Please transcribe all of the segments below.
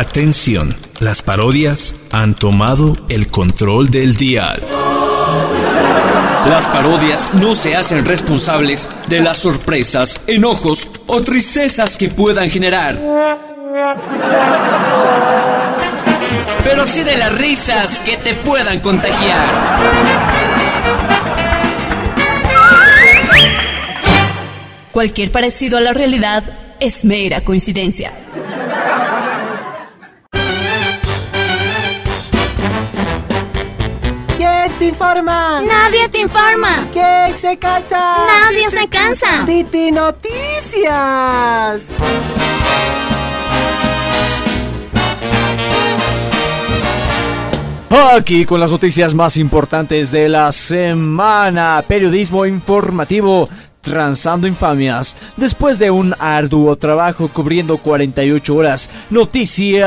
Atención, las parodias han tomado el control del dial. Las parodias no se hacen responsables de las sorpresas, enojos o tristezas que puedan generar. Pero sí de las risas que te puedan contagiar. Cualquier parecido a la realidad es mera coincidencia. Informa? Nadie te informa. ¿Quién se cansa? Nadie se cansa. Piti Noticias. Aquí con las noticias más importantes de la semana. Periodismo informativo Transando Infamias. Después de un arduo trabajo cubriendo 48 horas, noticias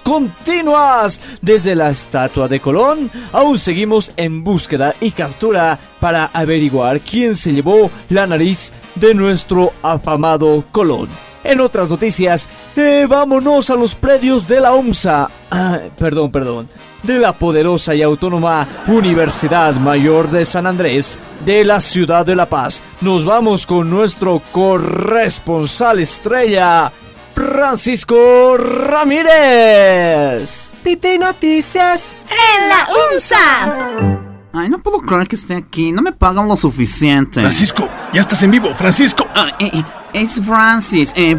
continuas. Desde la estatua de Colón, aún seguimos en búsqueda y captura para averiguar quién se llevó la nariz de nuestro afamado Colón. En otras noticias, eh, vámonos a los predios de la OMSA. Ah, perdón, perdón. De la poderosa y autónoma Universidad Mayor de San Andrés, de la ciudad de La Paz. Nos vamos con nuestro corresponsal estrella, Francisco Ramírez. Piti Noticias. En la UNSA. Ay, no puedo creer que esté aquí. No me pagan lo suficiente. Francisco, ya estás en vivo, Francisco. Ah, eh, eh, es Francis. Eh,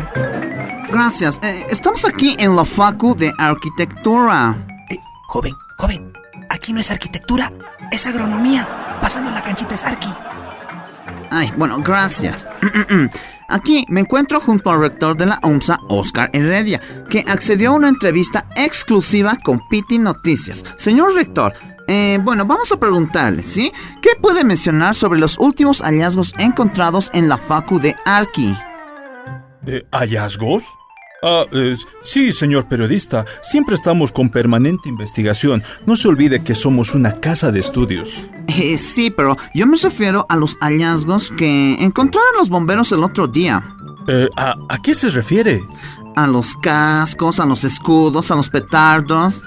gracias. Eh, estamos aquí en la Facu de Arquitectura. Eh, joven, joven, aquí no es arquitectura, es agronomía. Pasando la canchita es arqui. Ay, bueno, gracias. Aquí me encuentro junto al rector de la OMSA, Oscar Heredia, que accedió a una entrevista exclusiva con Piti Noticias. Señor rector, eh, bueno, vamos a preguntarle, ¿sí? ¿Qué puede mencionar sobre los últimos hallazgos encontrados en la Facu de Arqui? Eh, ¿Hallazgos? Ah, eh, sí, señor periodista, siempre estamos con permanente investigación. No se olvide que somos una casa de estudios. Eh, sí, pero yo me refiero a los hallazgos que encontraron los bomberos el otro día. Eh, ¿a, ¿A qué se refiere? A los cascos, a los escudos, a los petardos.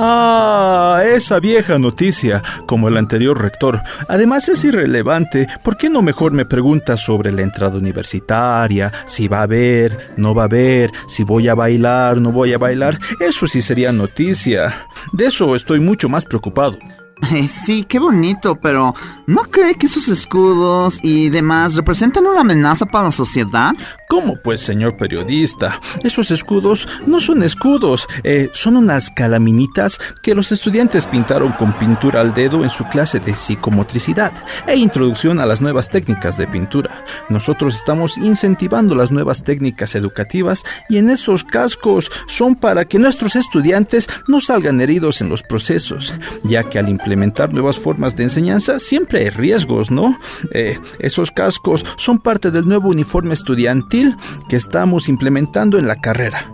Ah, esa vieja noticia, como el anterior rector. Además es irrelevante. ¿Por qué no mejor me preguntas sobre la entrada universitaria? Si va a haber, no va a haber, si voy a bailar, no voy a bailar. Eso sí sería noticia. De eso estoy mucho más preocupado. Sí, qué bonito, pero ¿no cree que esos escudos y demás representan una amenaza para la sociedad? ¿Cómo pues, señor periodista? Esos escudos no son escudos, eh, son unas calaminitas que los estudiantes pintaron con pintura al dedo en su clase de psicomotricidad e introducción a las nuevas técnicas de pintura. Nosotros estamos incentivando las nuevas técnicas educativas y en esos cascos son para que nuestros estudiantes no salgan heridos en los procesos, ya que al implementar nuevas formas de enseñanza siempre hay riesgos, ¿no? Eh, esos cascos son parte del nuevo uniforme estudiantil que estamos implementando en la carrera.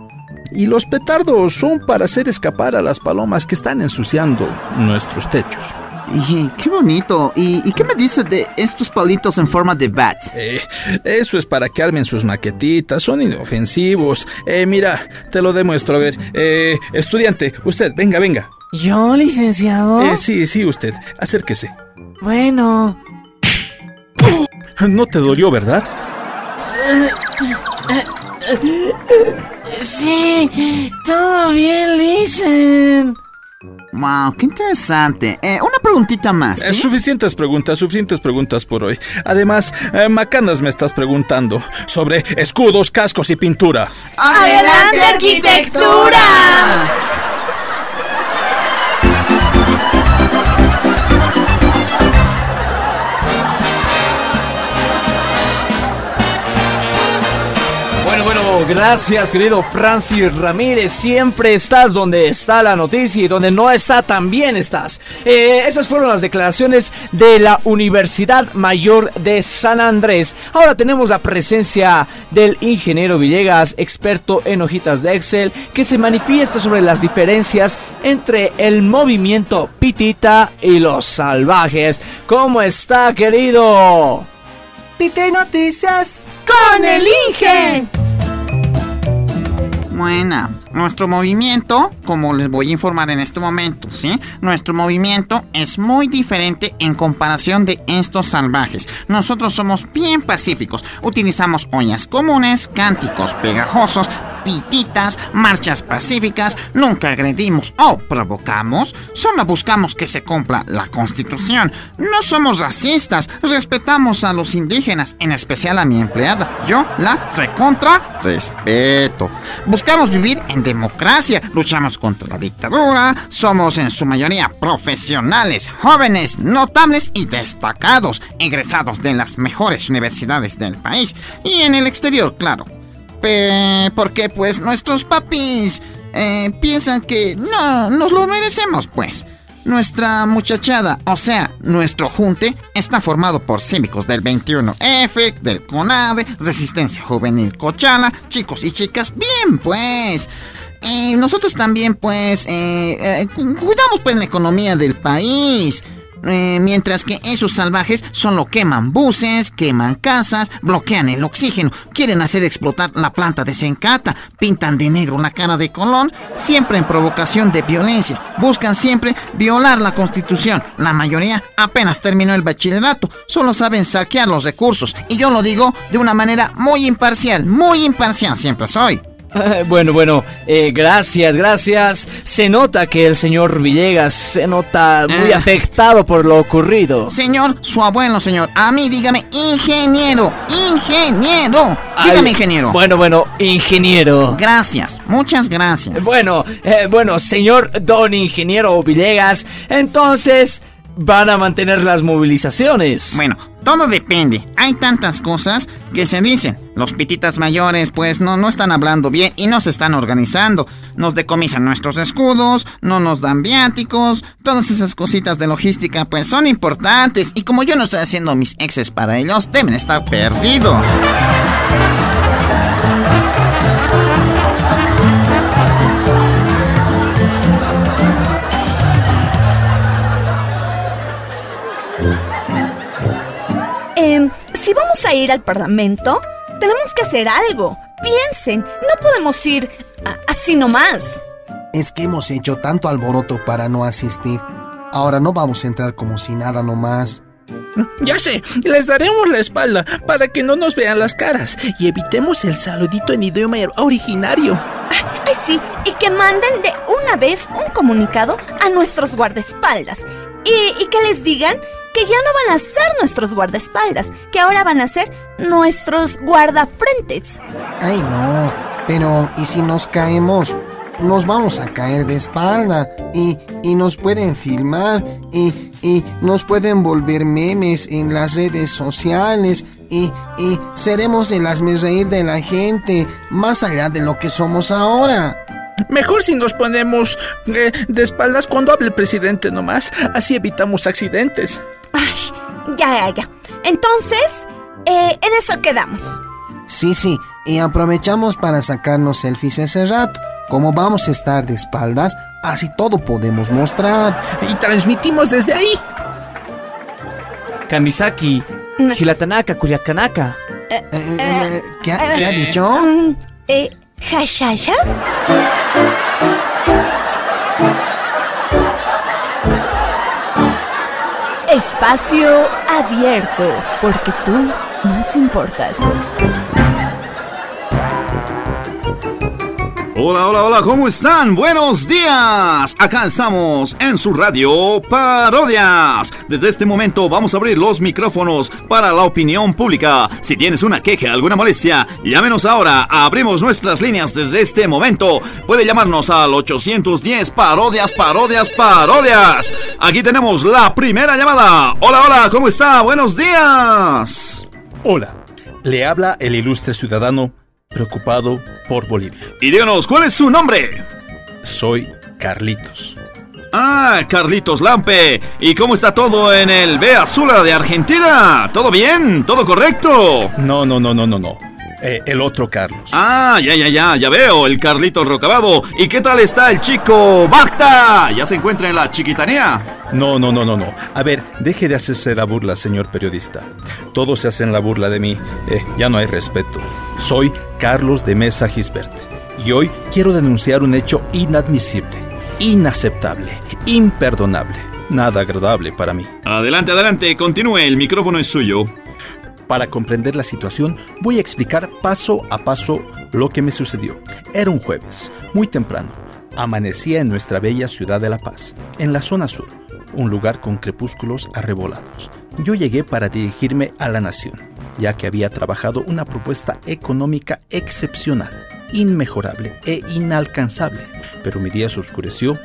Y los petardos son para hacer escapar a las palomas que están ensuciando nuestros techos. Y, qué bonito. ¿Y, y qué me dice de estos palitos en forma de bat? Eh, eso es para que armen sus maquetitas, son inofensivos. Eh, mira, te lo demuestro. A ver, eh, estudiante, usted, venga, venga. ¿Yo, licenciado? Eh, sí, sí, usted, acérquese. Bueno. No te dolió, ¿verdad? Sí, todo bien, dicen. Wow, qué interesante. Eh, una preguntita más. Eh, suficientes preguntas, suficientes preguntas por hoy. Además, eh, Macanas me estás preguntando sobre escudos, cascos y pintura. ¡Adelante, arquitectura! Gracias querido Francis Ramírez. Siempre estás donde está la noticia y donde no está también estás. Eh, esas fueron las declaraciones de la Universidad Mayor de San Andrés. Ahora tenemos la presencia del ingeniero Villegas, experto en hojitas de Excel, que se manifiesta sobre las diferencias entre el movimiento pitita y los salvajes. ¿Cómo está, querido? Piti Noticias. ¡Con el Inge! Buenas. Nuestro movimiento, como les voy a informar en este momento, ¿sí? Nuestro movimiento es muy diferente en comparación de estos salvajes. Nosotros somos bien pacíficos. Utilizamos ollas comunes, cánticos pegajosos, pititas, marchas pacíficas, nunca agredimos o provocamos, solo buscamos que se cumpla la constitución. No somos racistas, respetamos a los indígenas, en especial a mi empleada. Yo la recontra respeto. Vivir en democracia, luchamos contra la dictadura, somos en su mayoría profesionales, jóvenes, notables y destacados, egresados de las mejores universidades del país y en el exterior, claro porque pues nuestros papis eh, piensan que no nos lo merecemos, pues. Nuestra muchachada, o sea, nuestro junte, está formado por cívicos del 21F, del CONADE, Resistencia Juvenil Cochala, chicos y chicas, bien pues. Y nosotros también pues eh, eh, cuidamos pues la economía del país. Eh, mientras que esos salvajes solo queman buses, queman casas, bloquean el oxígeno, quieren hacer explotar la planta de Sencata, pintan de negro la cara de Colón, siempre en provocación de violencia, buscan siempre violar la constitución. La mayoría apenas terminó el bachillerato, solo saben saquear los recursos, y yo lo digo de una manera muy imparcial, muy imparcial siempre soy. Bueno, bueno, eh, gracias, gracias. Se nota que el señor Villegas se nota muy Ah. afectado por lo ocurrido. Señor, su abuelo, señor. A mí dígame ingeniero, ingeniero. Dígame Ay, ingeniero. Bueno, bueno, ingeniero. Gracias, muchas gracias. Bueno, eh, bueno, señor don ingeniero Villegas, entonces van a mantener las movilizaciones. Bueno, todo depende. Hay tantas cosas que se dicen. Los pititas mayores, pues, no, no están hablando bien y no se están organizando. Nos decomisan nuestros escudos, no nos dan viáticos. Todas esas cositas de logística, pues, son importantes. Y como yo no estoy haciendo mis exes para ellos, deben estar perdidos. Em, si vamos a ir al Parlamento, tenemos que hacer algo. Piensen, no podemos ir así nomás. Es que hemos hecho tanto alboroto para no asistir. Ahora no vamos a entrar como si nada nomás. Ya sé, les daremos la espalda para que no nos vean las caras y evitemos el saludito en idioma originario. Ay, sí, y que manden de una vez un comunicado a nuestros guardaespaldas. Y, y que les digan que ya no van a ser nuestros guardaespaldas, que ahora van a ser nuestros guardafrentes. Ay, no. Pero, ¿y si nos caemos? Nos vamos a caer de espalda y, y nos pueden filmar y, y nos pueden volver memes en las redes sociales y, y seremos el reír de la gente más allá de lo que somos ahora. Mejor si nos ponemos eh, de espaldas cuando hable el presidente nomás, así evitamos accidentes. Ay, ya, ya, ya. Entonces, eh, en eso quedamos. Sí, sí, y aprovechamos para sacarnos selfies ese rato. Como vamos a estar de espaldas, así todo podemos mostrar. Y transmitimos desde ahí. Kamisaki, Hilatanaka, Culiacanaka. Eh, eh, eh, ¿qué, ha, qué ha dicho? Mm, eh, ¿Hashasha? Espacio abierto, porque tú nos importas. Hola, hola, hola, ¿cómo están? Buenos días. Acá estamos en su radio Parodias. Desde este momento vamos a abrir los micrófonos para la opinión pública. Si tienes una queja, alguna molestia, llámenos ahora. Abrimos nuestras líneas desde este momento. Puede llamarnos al 810 Parodias, Parodias, Parodias. Aquí tenemos la primera llamada. Hola, hola, ¿cómo está? Buenos días. Hola, le habla el ilustre ciudadano preocupado por Bolivia. Y díganos, ¿cuál es su nombre? Soy Carlitos. Ah, Carlitos Lampe. ¿Y cómo está todo en el B Azula de Argentina? ¿Todo bien? ¿Todo correcto? No, no, no, no, no, no. Eh, el otro Carlos. Ah, ya, ya, ya, ya veo, el Carlitos Rocabado. ¿Y qué tal está el chico Bacta? ¿Ya se encuentra en la chiquitanía? No, no, no, no, no. A ver, deje de hacerse la burla, señor periodista. Todos se hacen la burla de mí. Eh, ya no hay respeto. Soy Carlos de Mesa Gisbert. Y hoy quiero denunciar un hecho inadmisible, inaceptable, imperdonable, nada agradable para mí. Adelante, adelante, continúe, el micrófono es suyo. Para comprender la situación, voy a explicar paso a paso lo que me sucedió. Era un jueves, muy temprano. Amanecía en nuestra bella ciudad de La Paz, en la zona sur, un lugar con crepúsculos arrebolados. Yo llegué para dirigirme a la nación, ya que había trabajado una propuesta económica excepcional, inmejorable e inalcanzable, pero mi día se oscureció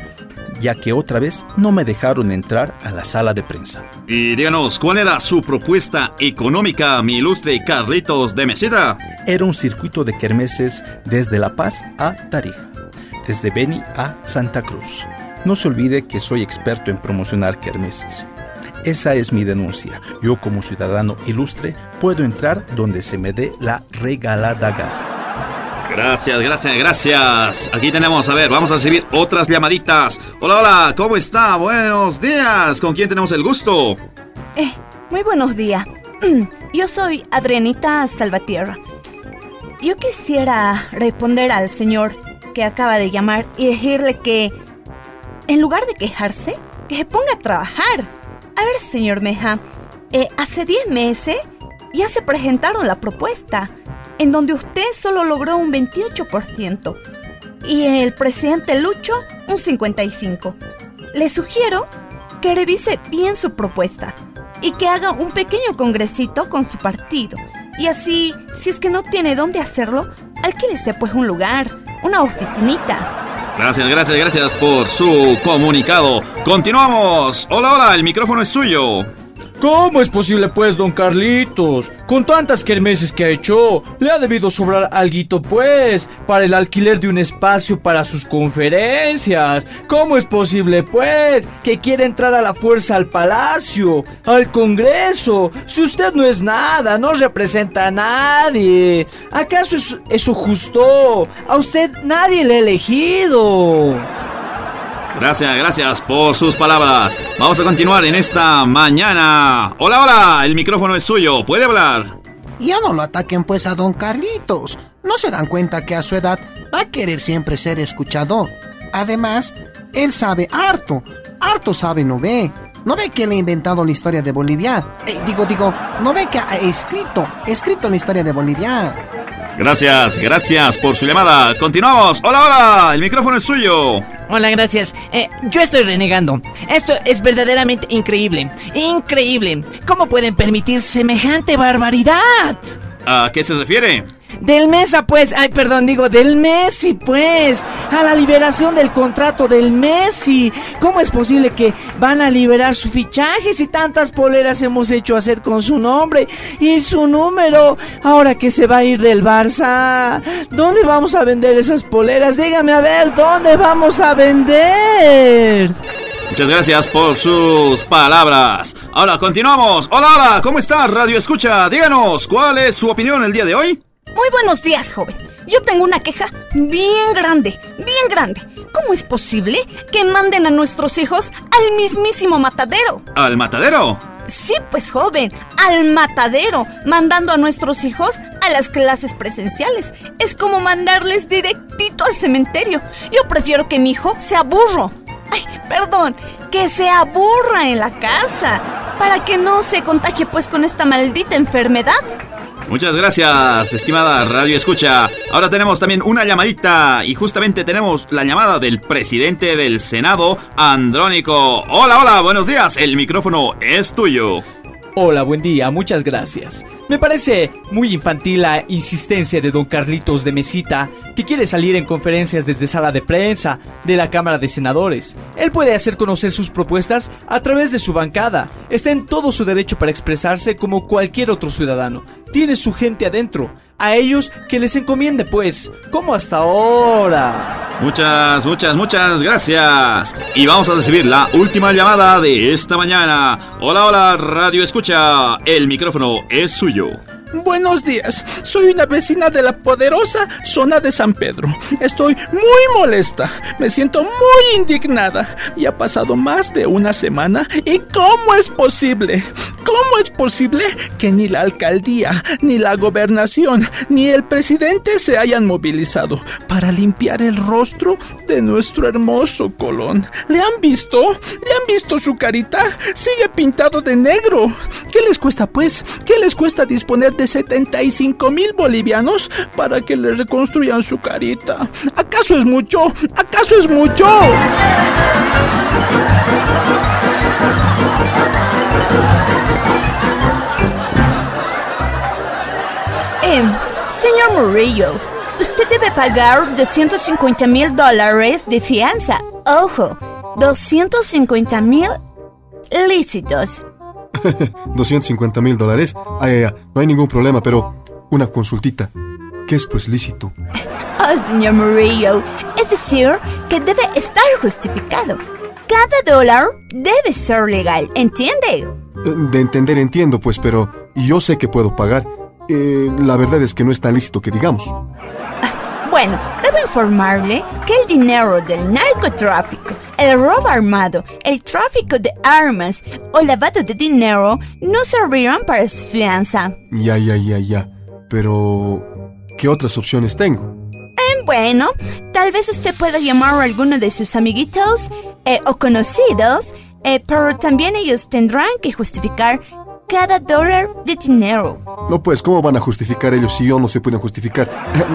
ya que otra vez no me dejaron entrar a la sala de prensa. Y díganos, ¿cuál era su propuesta económica, mi ilustre Carlitos de Meseta? Era un circuito de kermeses desde La Paz a Tarija, desde Beni a Santa Cruz. No se olvide que soy experto en promocionar kermeses. Esa es mi denuncia. Yo como ciudadano ilustre puedo entrar donde se me dé la regalada gana. Gracias, gracias, gracias. Aquí tenemos, a ver, vamos a recibir otras llamaditas. Hola, hola, ¿cómo está? Buenos días. ¿Con quién tenemos el gusto? Eh, muy buenos días. Yo soy Adrianita Salvatierra. Yo quisiera responder al señor que acaba de llamar y decirle que, en lugar de quejarse, que se ponga a trabajar. A ver, señor Meja, eh, hace 10 meses ya se presentaron la propuesta en donde usted solo logró un 28% y el presidente Lucho un 55%. Le sugiero que revise bien su propuesta y que haga un pequeño congresito con su partido. Y así, si es que no tiene dónde hacerlo, alquílese pues un lugar, una oficinita. Gracias, gracias, gracias por su comunicado. Continuamos. Hola, hola, el micrófono es suyo. ¿Cómo es posible pues, don Carlitos? Con tantas kermeses que ha hecho, le ha debido sobrar alguito pues, para el alquiler de un espacio para sus conferencias. ¿Cómo es posible pues, que quiere entrar a la fuerza al palacio, al congreso? Si usted no es nada, no representa a nadie. ¿Acaso es eso justo? A usted nadie le ha elegido. Gracias, gracias por sus palabras. Vamos a continuar en esta mañana. Hola, hola, el micrófono es suyo, puede hablar. Ya no lo ataquen pues a don Carlitos. No se dan cuenta que a su edad va a querer siempre ser escuchado. Además, él sabe harto, harto sabe, no ve. ¿No ve que le he inventado la historia de Bolivia? Eh, digo, digo, ¿no ve que ha escrito, escrito la historia de Bolivia? Gracias, gracias por su llamada. Continuamos. Hola, hola, el micrófono es suyo. Hola, gracias. Eh, yo estoy renegando. Esto es verdaderamente increíble. Increíble. ¿Cómo pueden permitir semejante barbaridad? ¿A qué se refiere? Del Mesa, pues. Ay, perdón, digo, del Messi, pues. A la liberación del contrato del Messi. ¿Cómo es posible que van a liberar su fichaje si tantas poleras hemos hecho hacer con su nombre y su número? Ahora que se va a ir del Barça. ¿Dónde vamos a vender esas poleras? Dígame a ver, ¿dónde vamos a vender? Muchas gracias por sus palabras. Ahora continuamos. Hola, hola, ¿cómo está Radio Escucha? Díganos, ¿cuál es su opinión el día de hoy? Muy buenos días, joven. Yo tengo una queja bien grande, bien grande. ¿Cómo es posible que manden a nuestros hijos al mismísimo matadero? ¿Al matadero? Sí, pues joven, al matadero, mandando a nuestros hijos a las clases presenciales. Es como mandarles directito al cementerio. Yo prefiero que mi hijo sea burro. Ay, perdón, que se aburra en la casa, para que no se contagie pues con esta maldita enfermedad. Muchas gracias, estimada Radio Escucha. Ahora tenemos también una llamadita y justamente tenemos la llamada del presidente del Senado, Andrónico. Hola, hola, buenos días. El micrófono es tuyo. Hola, buen día, muchas gracias. Me parece muy infantil la insistencia de don Carlitos de Mesita, que quiere salir en conferencias desde sala de prensa de la Cámara de Senadores. Él puede hacer conocer sus propuestas a través de su bancada. Está en todo su derecho para expresarse como cualquier otro ciudadano. Tiene su gente adentro. A ellos que les encomiende, pues, como hasta ahora. Muchas, muchas, muchas gracias. Y vamos a recibir la última llamada de esta mañana. Hola, hola, Radio Escucha. El micrófono es suyo. Buenos días, soy una vecina de la poderosa zona de San Pedro. Estoy muy molesta, me siento muy indignada y ha pasado más de una semana. ¿Y cómo es posible? ¿Cómo es posible que ni la alcaldía, ni la gobernación, ni el presidente se hayan movilizado para limpiar el rostro de nuestro hermoso Colón? ¿Le han visto? ¿Le han visto su carita? Sigue pintado de negro. ¿Qué les cuesta pues? ¿Qué les cuesta disponer de 75 mil bolivianos para que le reconstruyan su carita? ¿Acaso es mucho? ¿Acaso es mucho? Eh, señor Murillo, usted debe pagar 250 mil dólares de fianza. Ojo, 250 mil lícitos. 250 mil dólares. Ay, ay, ay, no hay ningún problema, pero una consultita. ¿Qué es pues lícito? Oh, señor Murillo, es decir, que debe estar justificado. Cada dólar debe ser legal, ¿entiende? Eh, De entender entiendo, pues, pero yo sé que puedo pagar. Eh, la verdad es que no es tan lícito que digamos. Bueno, debo informarle que el dinero del narcotráfico, el robo armado, el tráfico de armas o lavado de dinero no servirán para su fianza. Ya, ya, ya, ya. Pero, ¿qué otras opciones tengo? Eh, bueno, tal vez usted pueda llamar a alguno de sus amiguitos eh, o conocidos, eh, pero también ellos tendrán que justificar cada dólar de dinero. No, pues, ¿cómo van a justificar ellos si yo no se pueden justificar?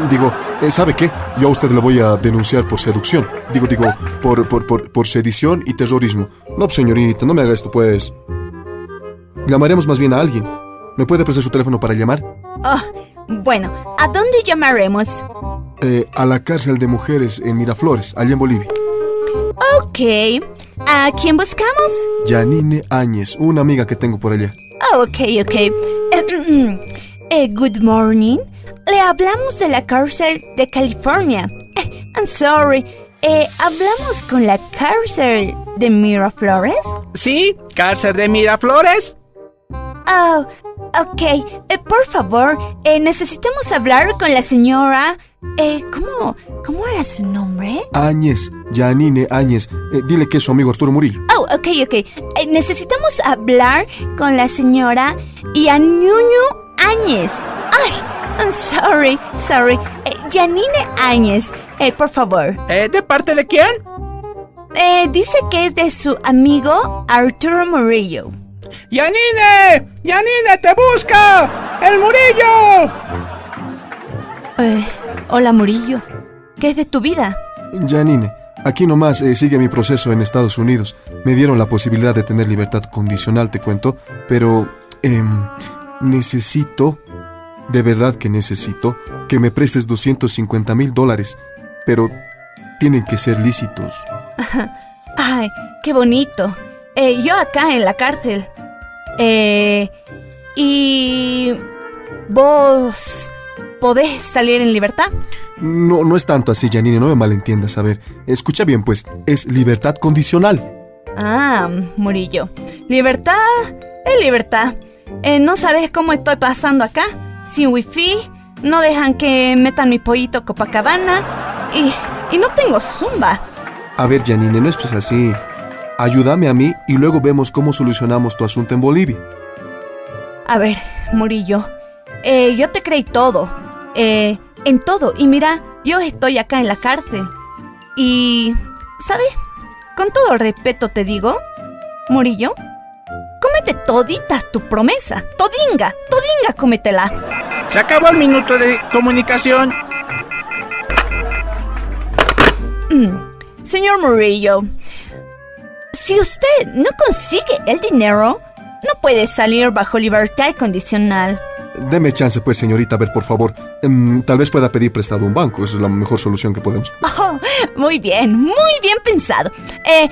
digo, eh, ¿sabe qué? Yo a usted le voy a denunciar por seducción. Digo, digo, por, por, por, por sedición y terrorismo. No, señorita, no me haga esto, pues. Llamaremos más bien a alguien. ¿Me puede prestar su teléfono para llamar? Oh, bueno, ¿a dónde llamaremos? Eh, a la cárcel de mujeres en Miraflores, allá en Bolivia. Ok. ¿A quién buscamos? Janine Áñez, una amiga que tengo por allá. Oh, ok, ok. Eh, good morning. Le hablamos de la cárcel de California. Eh, I'm sorry. Eh, ¿Hablamos con la cárcel de Miraflores? Sí, cárcel de Miraflores. Oh, ok. Eh, por favor, eh, necesitamos hablar con la señora... Eh, ¿cómo, ¿Cómo era su nombre? Áñez, Janine Áñez. Eh, dile que es su amigo Arturo Murillo. Oh, ok, ok. Eh, necesitamos hablar con la señora Yanuño Áñez. Ay, I'm sorry, sorry. Eh, Janine Áñez, eh, por favor. Eh, ¿De parte de quién? Eh, dice que es de su amigo Arturo Murillo. ¡Yanine! ¡Yanine, te busca! ¡El Murillo! Eh, hola Murillo. ¿Qué es de tu vida? Janine, aquí nomás eh, sigue mi proceso en Estados Unidos. Me dieron la posibilidad de tener libertad condicional, te cuento, pero em, necesito, de verdad que necesito, que me prestes 250 mil dólares, pero tienen que ser lícitos. Ay, qué bonito. Eh, yo acá en la cárcel. Eh, y... ¿Vos podés salir en libertad? No, no es tanto así, Janine, no me malentiendas. A ver, escucha bien, pues, es libertad condicional. Ah, Murillo. Libertad es libertad. Eh, ¿No sabes cómo estoy pasando acá? Sin wifi, no dejan que metan mi pollito Copacabana y, y no tengo zumba. A ver, Janine, no es pues así. Ayúdame a mí y luego vemos cómo solucionamos tu asunto en Bolivia. A ver, Murillo, eh, yo te creí todo. Eh, en todo. Y mira, yo estoy acá en la cárcel. Y... ¿Sabes? Con todo respeto te digo, Murillo, cómete todita tu promesa. Todinga, todinga, cómetela. Se acabó el minuto de comunicación. Mm, Señor Murillo, si usted no consigue el dinero, no puede salir bajo libertad condicional. Deme chance, pues, señorita, a ver, por favor. Em, tal vez pueda pedir prestado a un banco. Esa es la mejor solución que podemos. Oh, muy bien, muy bien pensado. Eh,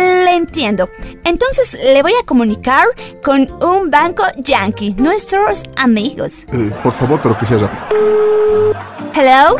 le entiendo. Entonces le voy a comunicar con un banco yankee, nuestros amigos. Eh, por favor, pero que sea rápido. Hello,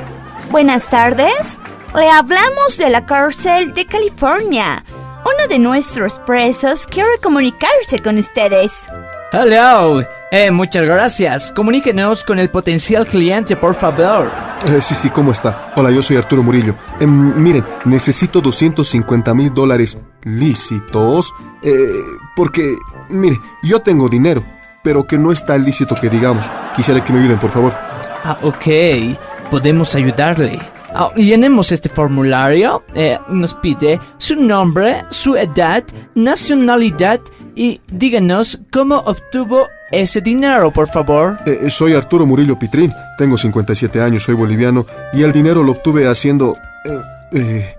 buenas tardes. Le hablamos de la cárcel de California. Uno de nuestros presos quiere comunicarse con ustedes. Hello, Eh, muchas gracias. Comuníquenos con el potencial cliente, por favor. Eh, sí, sí, ¿cómo está? Hola, yo soy Arturo Murillo. Em, miren, necesito 250 mil dólares lícitos. eh, porque, mire, yo tengo dinero, pero que no está lícito que digamos. Quisiera que me ayuden, por favor. Ah, ok. Podemos ayudarle. Ah, llenemos este formulario. Eh, nos pide su nombre, su edad, nacionalidad y díganos cómo obtuvo ese dinero, por favor. Eh, soy Arturo Murillo Pitrín, tengo 57 años, soy boliviano y el dinero lo obtuve haciendo... eh, eh,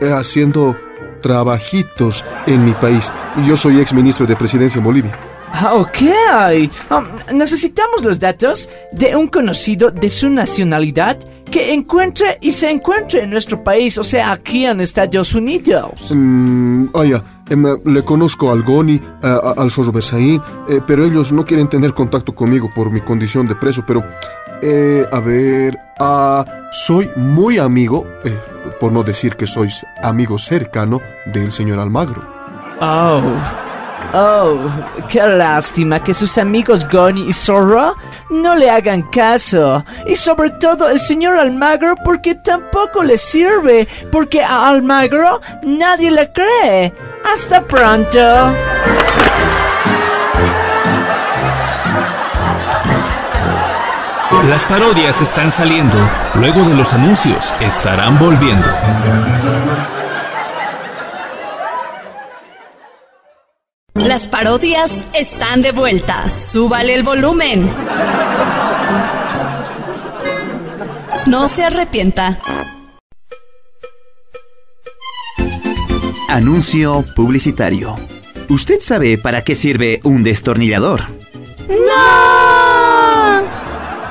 haciendo trabajitos en mi país. Y yo soy ex ministro de presidencia en Bolivia. Ah, ok. Um, necesitamos los datos de un conocido de su nacionalidad que encuentre y se encuentre en nuestro país, o sea, aquí en Estados Unidos. Mm, em, le conozco al Goni, a- a- al Zorro Berzaín, eh, pero ellos no quieren tener contacto conmigo por mi condición de preso, pero... eh, a ver... ah, soy muy amigo, eh, por no decir que sois amigo cercano del señor Almagro. Oh. Oh, qué lástima que sus amigos Goni y Zorro no le hagan caso. Y sobre todo el señor Almagro porque tampoco le sirve. Porque a Almagro nadie le cree. Hasta pronto. Las parodias están saliendo, luego de los anuncios estarán volviendo. Las parodias están de vuelta. Súbale el volumen. No se arrepienta. Anuncio publicitario. ¿Usted sabe para qué sirve un destornillador? ¡No!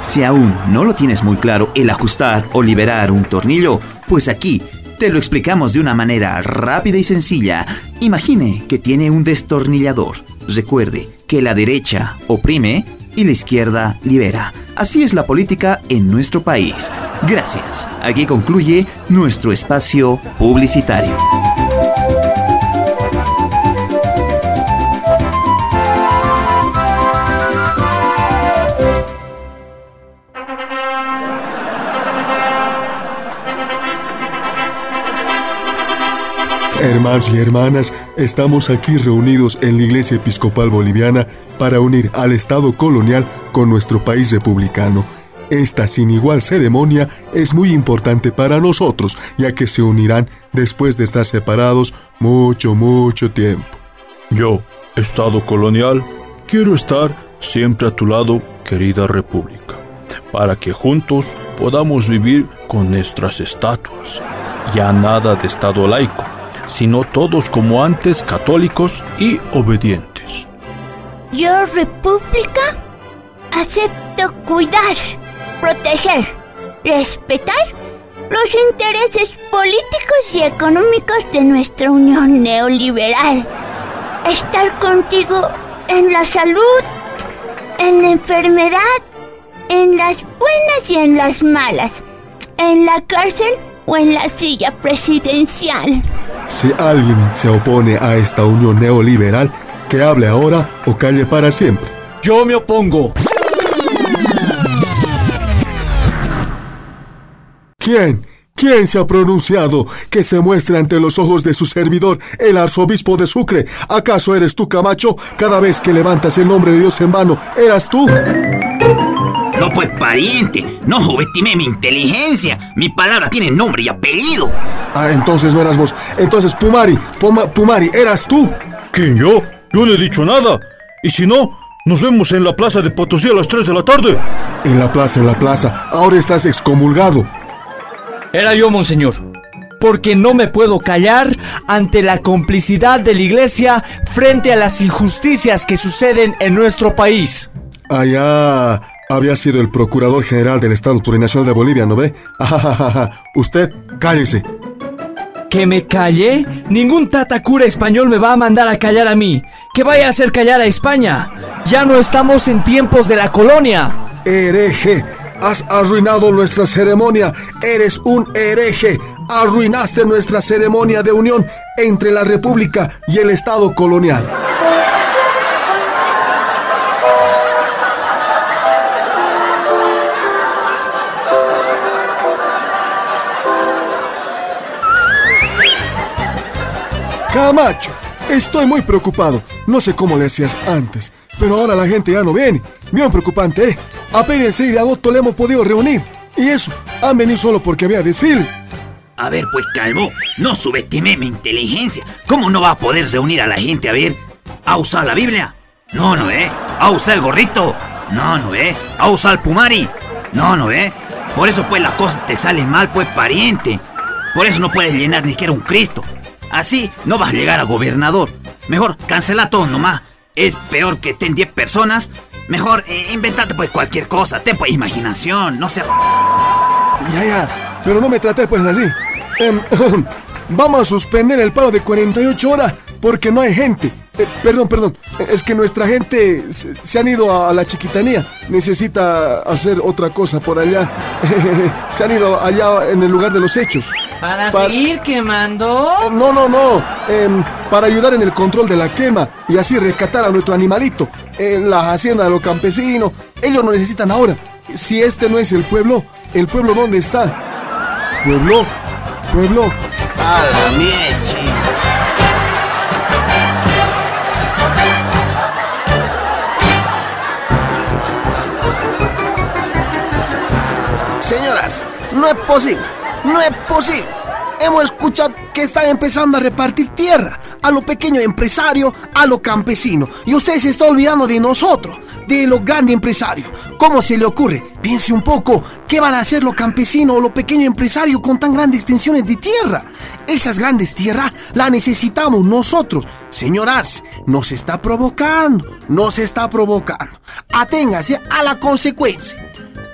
Si aún no lo tienes muy claro el ajustar o liberar un tornillo, pues aquí te lo explicamos de una manera rápida y sencilla. Imagine que tiene un destornillador. Recuerde que la derecha oprime y la izquierda libera. Así es la política en nuestro país. Gracias. Aquí concluye nuestro espacio publicitario. Hermanos y hermanas, estamos aquí reunidos en la Iglesia Episcopal Boliviana para unir al Estado colonial con nuestro país republicano. Esta sin igual ceremonia es muy importante para nosotros, ya que se unirán después de estar separados mucho, mucho tiempo. Yo, Estado colonial, quiero estar siempre a tu lado, querida República, para que juntos podamos vivir con nuestras estatuas. Ya nada de Estado laico, sino todos como antes católicos y obedientes. Yo, República, acepto cuidar, proteger, respetar los intereses políticos y económicos de nuestra Unión Neoliberal. Estar contigo en la salud, en la enfermedad, en las buenas y en las malas, en la cárcel o en la silla presidencial. Si alguien se opone a esta unión neoliberal, que hable ahora o calle para siempre. Yo me opongo. ¿Quién? ¿Quién se ha pronunciado que se muestre ante los ojos de su servidor, el arzobispo de Sucre? ¿Acaso eres tú, Camacho? Cada vez que levantas el nombre de Dios en vano, ¿eras tú? No, pues pariente, no subestime mi inteligencia. Mi palabra tiene nombre y apellido. Ah, entonces no eras vos. Entonces, Pumari, Puma- Pumari, ¿eras tú? ¿Quién yo? Yo no he dicho nada. Y si no, nos vemos en la plaza de Potosí a las 3 de la tarde. En la plaza, en la plaza. Ahora estás excomulgado. Era yo, monseñor. Porque no me puedo callar ante la complicidad de la iglesia frente a las injusticias que suceden en nuestro país. Allá había sido el procurador general del Estado Plurinacional de Bolivia, ¿no ve? Ajajaja. Usted, cállese. ¿Que me calle? Ningún tatacura español me va a mandar a callar a mí. Que vaya a hacer callar a España. Ya no estamos en tiempos de la colonia. Hereje, has arruinado nuestra ceremonia. Eres un hereje. Arruinaste nuestra ceremonia de unión entre la República y el Estado colonial. Camacho, estoy muy preocupado. No sé cómo le hacías antes, pero ahora la gente ya no viene. Bien preocupante, ¿eh? Apenas 6 de agosto le hemos podido reunir. Y eso, han venido solo porque había desfile. A ver, pues Calvo, no subestime mi inteligencia. ¿Cómo no va a poder reunir a la gente? A ver, ¿a usar la Biblia? No, no, ¿eh? ¿A usar el gorrito? No, no, ¿eh? ¿A usar el pumari? No, no, ¿eh? Por eso, pues, las cosas te salen mal, pues, pariente. Por eso no puedes llenar ni siquiera un Cristo. Así no vas a llegar a gobernador. Mejor cancela todo nomás. Es peor que estén 10 personas. Mejor eh, inventate pues cualquier cosa. Ten pues imaginación. No sé. Ya, ya. Pero no me trates pues así. Em, vamos a suspender el paro de 48 horas porque no hay gente. Eh, perdón, perdón. Es que nuestra gente se, se han ido a, la chiquitanía. Necesita hacer otra cosa por allá. se han ido allá en el lugar de los hechos. ¿Para, seguir quemando? No, no, no. Em, para ayudar en el control de la quema y así rescatar a nuestro animalito. En la hacienda de los campesinos. Ellos lo necesitan ahora. Si este no es el pueblo, ¿el pueblo dónde está? Pueblo, pueblo. A la mieche. Señoras, no es posible, no es posible. Hemos escuchado que están empezando a repartir tierra a los pequeños empresarios, a los campesinos. Y usted se está olvidando de nosotros, de los grandes empresarios. ¿Cómo se le ocurre? Piense un poco, ¿qué van a hacer los campesinos o los pequeños empresarios con tan grandes extensiones de tierra? Esas grandes tierras las necesitamos nosotros. Señoras, nos está provocando, nos está provocando. Aténgase a la consecuencia.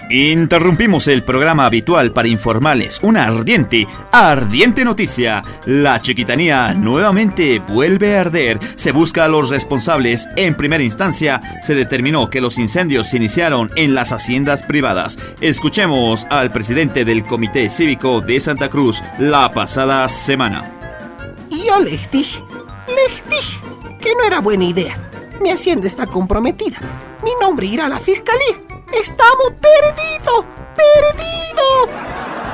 Interrumpimos el programa habitual para informarles una ardiente, ardiente noticia. La chiquitanía nuevamente vuelve a arder. Se busca a los responsables. En primera instancia, se determinó que los incendios se iniciaron en las haciendas privadas. Escuchemos al presidente del Comité Cívico de Santa Cruz la pasada semana. Yo les dije, les dije que no era buena idea. Mi hacienda está comprometida. Mi nombre irá a la fiscalía. ¡Estamos perdidos! ¡Perdidos!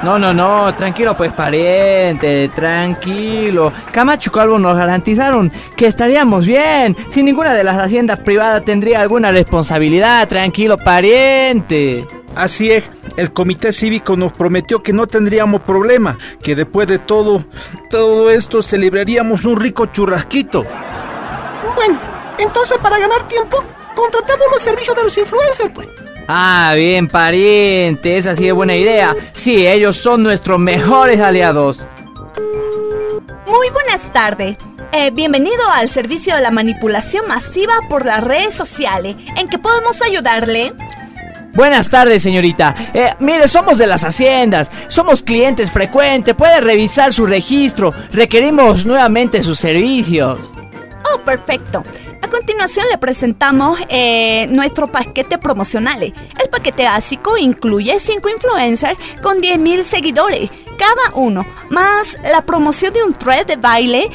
No, no, no, tranquilo pues pariente, tranquilo. Camacho Calvo nos garantizaron que estaríamos bien. Si ninguna de las haciendas privadas tendría alguna responsabilidad, tranquilo pariente. Así es, el comité cívico nos prometió que no tendríamos problema, que después de todo, todo esto celebraríamos un rico churrasquito. Bueno, entonces para ganar tiempo, contratamos los servicios de los influencers, pues. Ah, bien, pariente, esa sí es buena idea. Sí, ellos son nuestros mejores aliados. Muy buenas tardes. Eh, bienvenido al servicio de la manipulación masiva por las redes sociales. ¿En qué podemos ayudarle? Buenas tardes, señorita. Eh, mire, somos de las haciendas. Somos clientes frecuentes. Puede revisar su registro. Requerimos nuevamente sus servicios. Oh, perfecto. A continuación le presentamos eh, nuestro paquete promocional. El paquete básico incluye 5 influencers con 10.000 seguidores cada uno, más la promoción de un thread de baile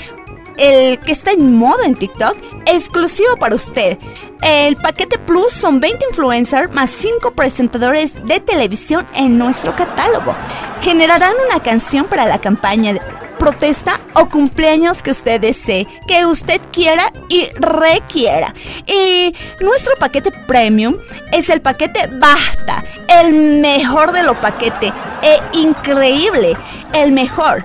el que está en moda en TikTok, exclusivo para usted. El paquete Plus son 20 influencers más 5 presentadores de televisión en nuestro catálogo. Generarán una canción para la campaña de protesta o cumpleaños que usted desee, que usted quiera y requiera. Y nuestro paquete premium es el paquete Basta, el mejor de los paquetes, e increíble, el mejor.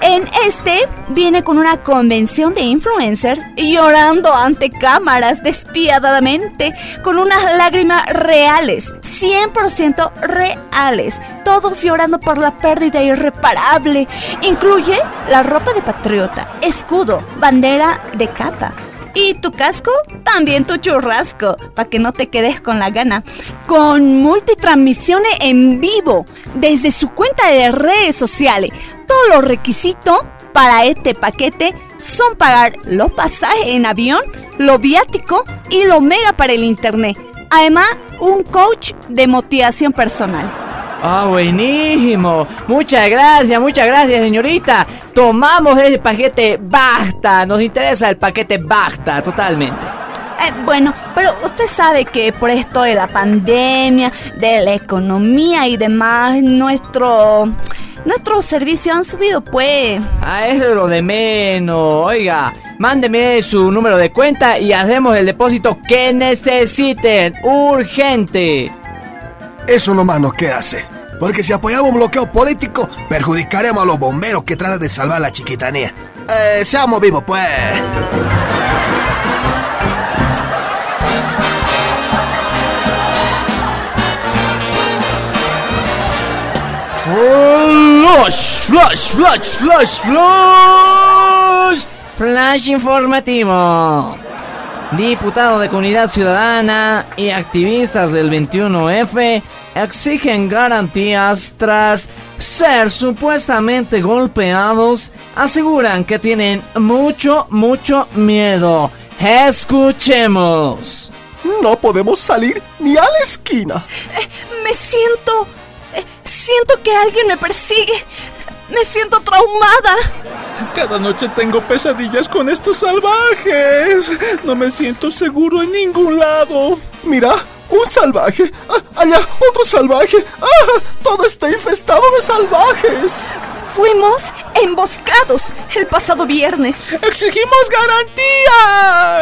En este viene con una convención de influencers llorando ante cámaras despiadadamente, con unas lágrimas reales, 100% reales, todos llorando por la pérdida irreparable. Incluye la ropa de patriota, escudo, bandera de capa. Y tu casco, también tu churrasco, para que no te quedes con la gana. Con multitransmisiones en vivo desde su cuenta de redes sociales. Todos los requisitos para este paquete son pagar los pasajes en avión, lo viático y lo mega para el internet. Además, un coach de motivación personal. Ah, buenísimo. Muchas gracias, muchas gracias, señorita. Tomamos el paquete Basta. Nos interesa el paquete Basta, totalmente. Eh, bueno, pero usted sabe que por esto de la pandemia, de la economía y demás, nuestro Nuestros servicios han subido, pues. Ah, eso es lo de menos. Oiga, mándeme su número de cuenta y hacemos el depósito que necesiten. Urgente. Eso nomás nos queda hacer. Porque si apoyamos un bloqueo político, perjudicaremos a los bomberos que tratan de salvar la chiquitanía. Eh, seamos vivos, pues. Flash, flash, flash, flash, flash. Flash informativo. Diputado de Comunidad Ciudadana y activistas del 21F exigen garantías tras ser supuestamente golpeados. Aseguran que tienen mucho, mucho miedo. Escuchemos. No podemos salir ni a la esquina. Eh, me siento... eh, siento que alguien me persigue. Me siento traumada. Cada noche tengo pesadillas con estos salvajes. No me siento seguro en ningún lado. Mira, un salvaje. Ah, allá, otro salvaje. Ah, todo está infestado de salvajes. Fuimos emboscados el pasado viernes. ¡Exigimos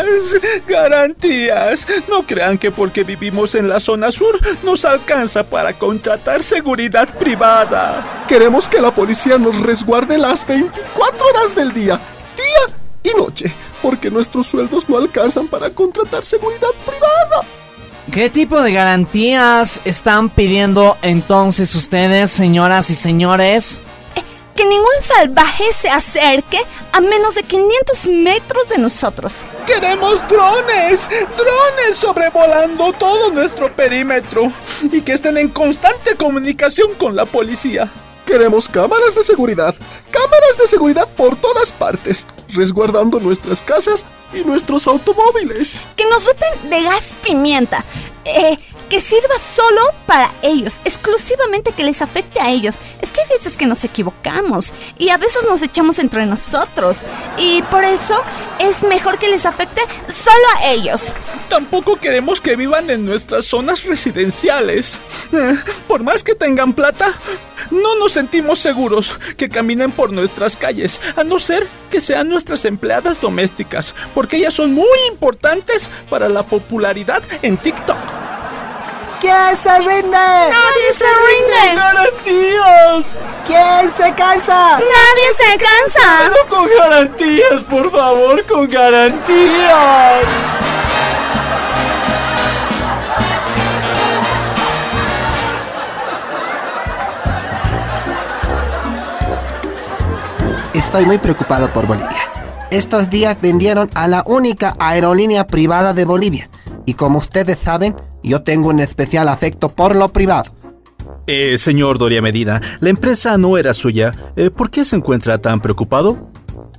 garantías! ¡Garantías! No crean que porque vivimos en la zona sur nos alcanza para contratar seguridad privada. Queremos que la policía nos resguarde las 24 horas del día, día y noche, porque nuestros sueldos no alcanzan para contratar seguridad privada. ¿Qué tipo de garantías están pidiendo entonces ustedes, señoras y señores? Que ningún salvaje se acerque a menos de 500 metros de nosotros. ¡Queremos drones! ¡Drones sobrevolando todo nuestro perímetro! Y que estén en constante comunicación con la policía. Queremos cámaras de seguridad, cámaras de seguridad por todas partes, resguardando nuestras casas y nuestros automóviles. Que nos doten de gas pimienta. Eh, que sirva solo para ellos, exclusivamente que les afecte a ellos. Es que hay veces que nos equivocamos y a veces nos echamos entre nosotros. Y por eso es mejor que les afecte solo a ellos. Tampoco queremos que vivan en nuestras zonas residenciales. Por más que tengan plata, no nos sentimos seguros que caminen por nuestras calles, a no ser que sean nuestras empleadas domésticas, porque ellas son muy importantes para la popularidad en TikTok. ¿Quién se rinde? ¡Nadie se rinde! ¡Garantías! ¿Quién se cansa? ¡Nadie se cansa! Pero con garantías, por favor, con garantías. Estoy muy preocupado por Bolivia. Estos días vendieron a la única aerolínea privada de Bolivia. Y como ustedes saben, yo tengo un especial afecto por lo privado. Eh, señor Doria Medina, la empresa no era suya. Eh, ¿Por qué se encuentra tan preocupado?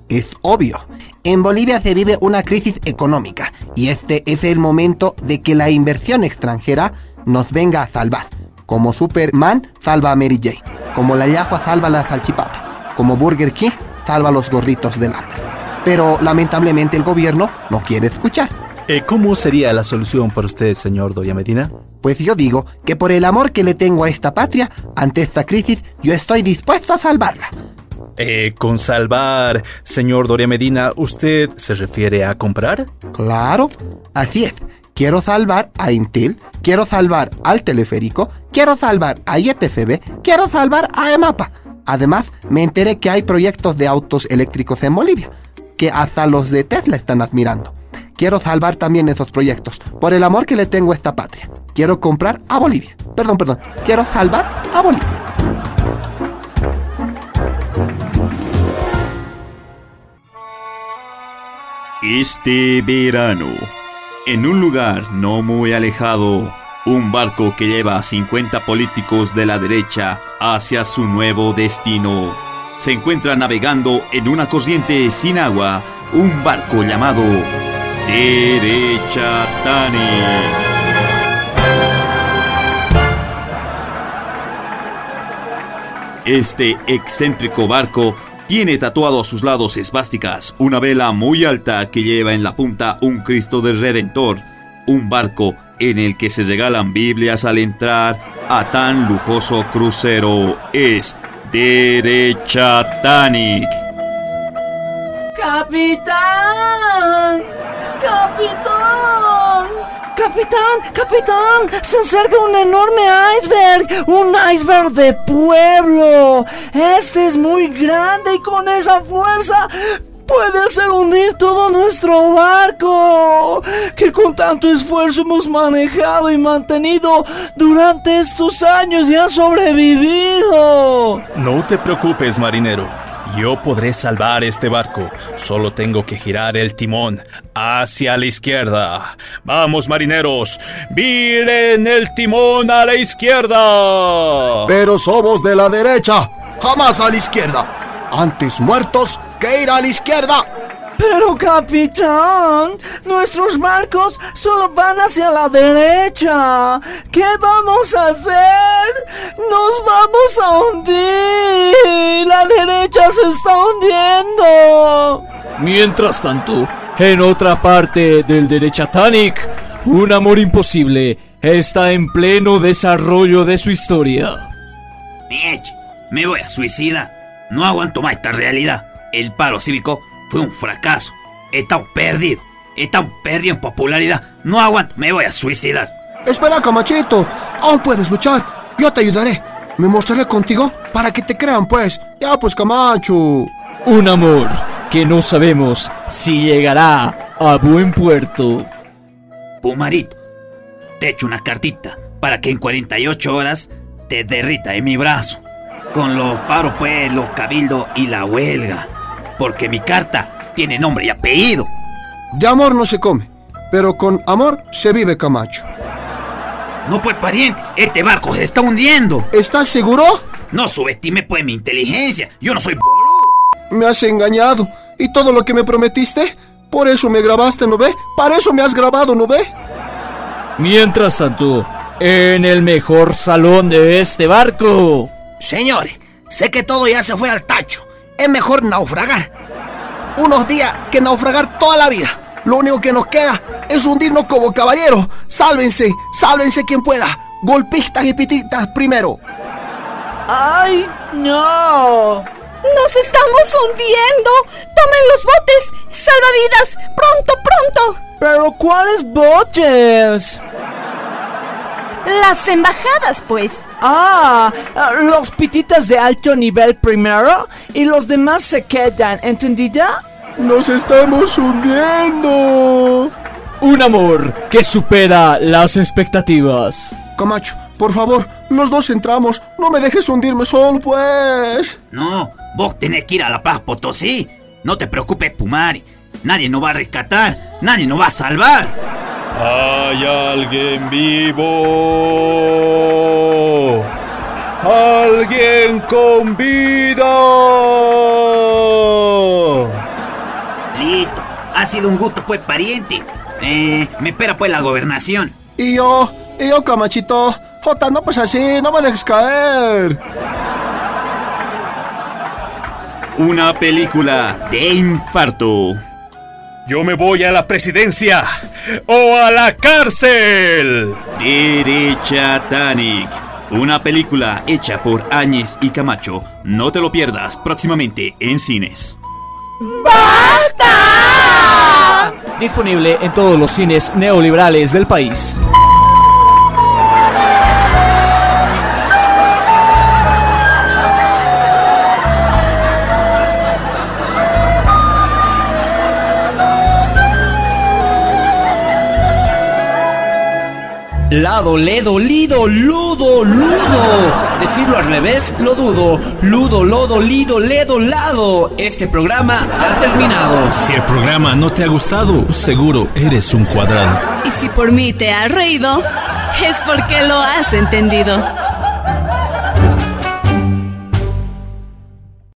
Es obvio. En Bolivia se vive una crisis económica y este es el momento de que la inversión extranjera nos venga a salvar. Como Superman salva a Mary Jane, como la Yahua salva a la salchipapa, como Burger King salva a los gorditos del hambre. Pero lamentablemente el gobierno no quiere escuchar. Eh, ¿Cómo sería la solución para usted, señor Doria Medina? Pues yo digo que por el amor que le tengo a esta patria, ante esta crisis, yo estoy dispuesto a salvarla. Eh, con salvar, señor Doria Medina, ¿usted se refiere a comprar? Claro, así es. Quiero salvar a Intel, quiero salvar al teleférico, quiero salvar a YPFB, quiero salvar a EMAPA. Además, me enteré que hay proyectos de autos eléctricos en Bolivia, que hasta los de Tesla están admirando. Quiero salvar también esos proyectos, por el amor que le tengo a esta patria. Quiero comprar a Bolivia. Perdón, perdón. Quiero salvar a Bolivia. Este verano, en un lugar no muy alejado, un barco que lleva a 50 políticos de la derecha hacia su nuevo destino. Se encuentra navegando en una corriente sin agua, un barco llamado Derecha Tani. Este excéntrico barco tiene tatuado a sus lados esvásticas una vela muy alta que lleva en la punta un Cristo del Redentor, un barco en el que se regalan Biblias al entrar a tan lujoso crucero. Es Derecha Tanic. ¡Capitán! ¡Capitán! ¡Capitán! ¡Capitán! Se acerca un enorme iceberg. Un iceberg de pueblo. Este es muy grande y con esa fuerza puede hacer hundir todo nuestro barco, que con tanto esfuerzo hemos manejado y mantenido durante estos años y ha sobrevivido. No te preocupes, marinero. Yo podré salvar este barco. Solo tengo que girar el timón hacia la izquierda. Vamos, marineros. Viren el timón a la izquierda. Pero somos de la derecha, jamás a la izquierda. Antes muertos que ir a la izquierda. Pero capitán, nuestros barcos solo van hacia la derecha. ¿Qué vamos a hacer? Nos vamos a hundir. La derecha se está hundiendo. Mientras tanto, en otra parte del Derechatanic, un amor imposible está en pleno desarrollo de su historia. Me voy a suicidar. No aguanto más esta realidad. El paro cívico fue un fracaso. Estamos perdidos. Estamos perdidos en popularidad. No aguanto, me voy a suicidar. Espera, Camachito. Aún puedes luchar. Yo te ayudaré. Me mostraré contigo para que te crean, pues. Ya, pues, Camacho. Un amor que no sabemos si llegará a buen puerto. Pumarito, te echo una cartita para que en 48 horas te derrita en mi brazo. Con los paros, pues, los cabildos y la huelga. Porque mi carta tiene nombre y apellido. De amor no se come, pero con amor se vive, Camacho. No, pues, pariente, este barco se está hundiendo. ¿Estás seguro? No subestime, pues, mi inteligencia. Yo no soy boludo. Me has engañado. ¿Y todo lo que me prometiste? Por eso me grabaste, ¿no ve? Para eso me has grabado, ¿no ve? Mientras tanto, en el mejor salón de este barco. Señores, sé que todo ya se fue al tacho. Es mejor naufragar. Unos días que naufragar toda la vida. Lo único que nos queda es hundirnos como caballeros. Sálvense, sálvense quien pueda. Golpistas y pititas primero. ¡Ay, no! ¡Nos estamos hundiendo! ¡Tomen los botes! ¡Salvavidas! ¡Pronto, pronto! ¿Pero cuáles botes? Las embajadas, pues. Ah, los pititas de alto nivel primero y los demás se quedan, ¿entendida? ¡Nos estamos hundiendo! Un amor que supera las expectativas. Camacho, por favor, los dos entramos. No me dejes hundirme solo, pues. No, vos tenés que ir a La Paz Potosí. No te preocupes, Pumari. Nadie nos va a rescatar. Nadie nos va a salvar. Hay alguien vivo. Alguien con vida. Listo. Ha sido un gusto, pues, pariente. Eh, me espera, pues, la gobernación. Y yo, y yo, Camachito. Jota, no pues así, no me dejes caer. Una película de infarto. Yo me voy a la presidencia o a la cárcel. Derecha Tanic. Una película hecha por Áñez y Camacho. No te lo pierdas próximamente en cines. ¡Basta! Disponible en todos los cines neoliberales del país. Lado, ledo, lido, ludo, ludo. Decirlo al revés, lo dudo. Ludo, lodo, lido, ledo, lado. Este programa ha terminado. Si el programa no te ha gustado, seguro eres un cuadrado. Y si por mí te has reído, es porque lo has entendido.